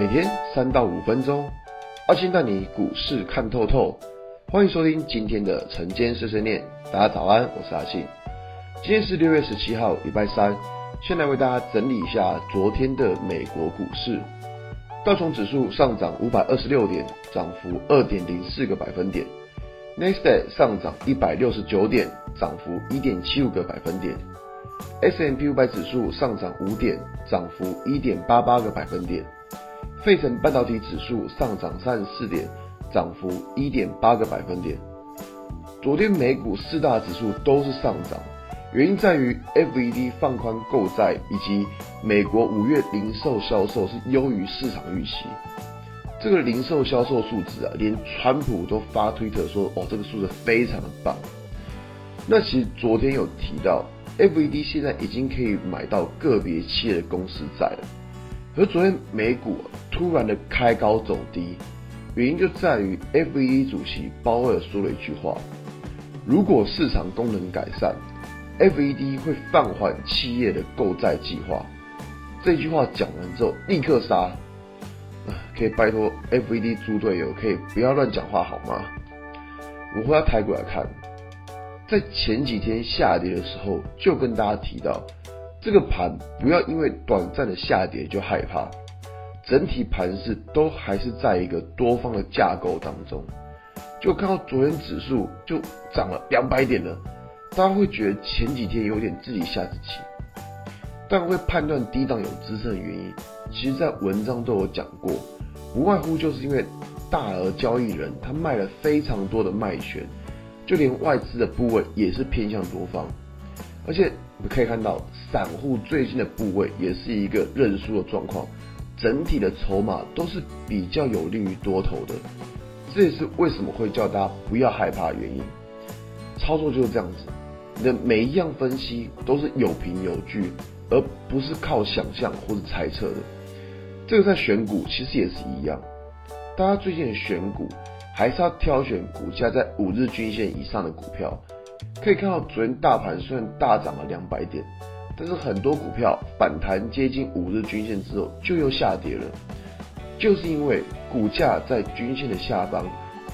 每天三到五分钟，阿信带你股市看透透。欢迎收听今天的晨间碎碎念，大家早安，我是阿信。今天是六月十七号，礼拜三。先来为大家整理一下昨天的美国股市。道琼指数上涨五百二十六点，涨幅二点零四个百分点。纳斯达克上涨一百六十九点，涨幅一点七五个百分点。S&P 五百指数上涨五点，涨幅一点八八个百分点。费城半导体指数上涨三十四点，涨幅一点八个百分点。昨天美股四大指数都是上涨。原因在于 FED 放宽购债，以及美国五月零售销售是优于市场预期。这个零售销售数字啊，连川普都发推特说：“哦，这个数字非常的棒。”那其实昨天有提到，FED 现在已经可以买到个别企业的公司债了。而昨天美股突然的开高走低，原因就在于 FED 主席鲍尔说了一句话：“如果市场功能改善。” FED 会放缓企业的购债计划。这句话讲完之后，立刻杀。可以拜托 FED 猪队友，可以不要乱讲话好吗？我回到台股来看，在前几天下跌的时候，就跟大家提到，这个盘不要因为短暂的下跌就害怕，整体盘势都还是在一个多方的架构当中。就看到昨天指数就涨了两百点了。大家会觉得前几天有点自己吓自己，但会判断低档有支撑的原因，其实在文章都有讲过，不外乎就是因为大额交易人他卖了非常多的卖权，就连外资的部位也是偏向多方，而且我们可以看到散户最近的部位也是一个认输的状况，整体的筹码都是比较有利于多头的，这也是为什么会叫大家不要害怕的原因，操作就是这样子。你的每一样分析都是有凭有据，而不是靠想象或者猜测的。这个在选股其实也是一样。大家最近的选股还是要挑选股价在五日均线以上的股票。可以看到，昨天大盘虽然大涨了两百点，但是很多股票反弹接近五日均线之后就又下跌了，就是因为股价在均线的下方，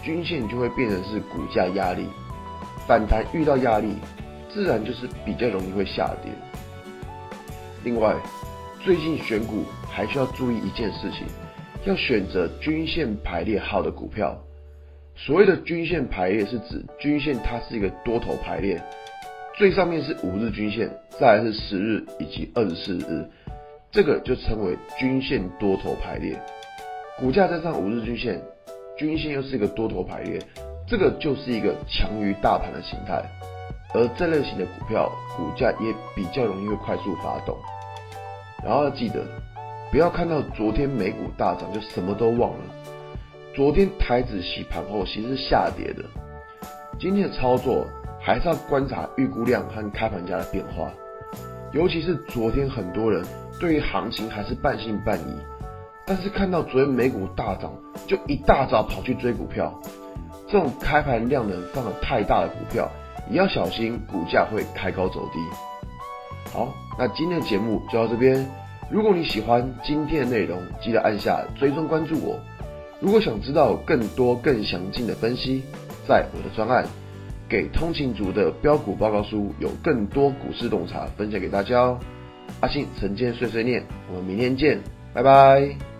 均线就会变成是股价压力，反弹遇到压力。自然就是比较容易会下跌。另外，最近选股还需要注意一件事情，要选择均线排列好的股票。所谓的均线排列是指均线它是一个多头排列，最上面是五日均线，再来是十日以及二十四日，这个就称为均线多头排列。股价再上五日均线，均线又是一个多头排列，这个就是一个强于大盘的形态。而这类型的股票，股价也比较容易会快速发动。然后要记得，不要看到昨天美股大涨就什么都忘了。昨天台指洗盘后其实是下跌的。今天的操作还是要观察预估量和开盘价的变化。尤其是昨天很多人对于行情还是半信半疑，但是看到昨天美股大涨，就一大早跑去追股票。这种开盘量能放得太大的股票。也要小心，股价会开高走低。好，那今天的节目就到这边。如果你喜欢今天的内容，记得按下追踪关注我。如果想知道更多更详尽的分析，在我的专案《给通勤族的标股报告书》有更多股市洞察分享给大家哦。阿信晨间碎碎念，我们明天见，拜拜。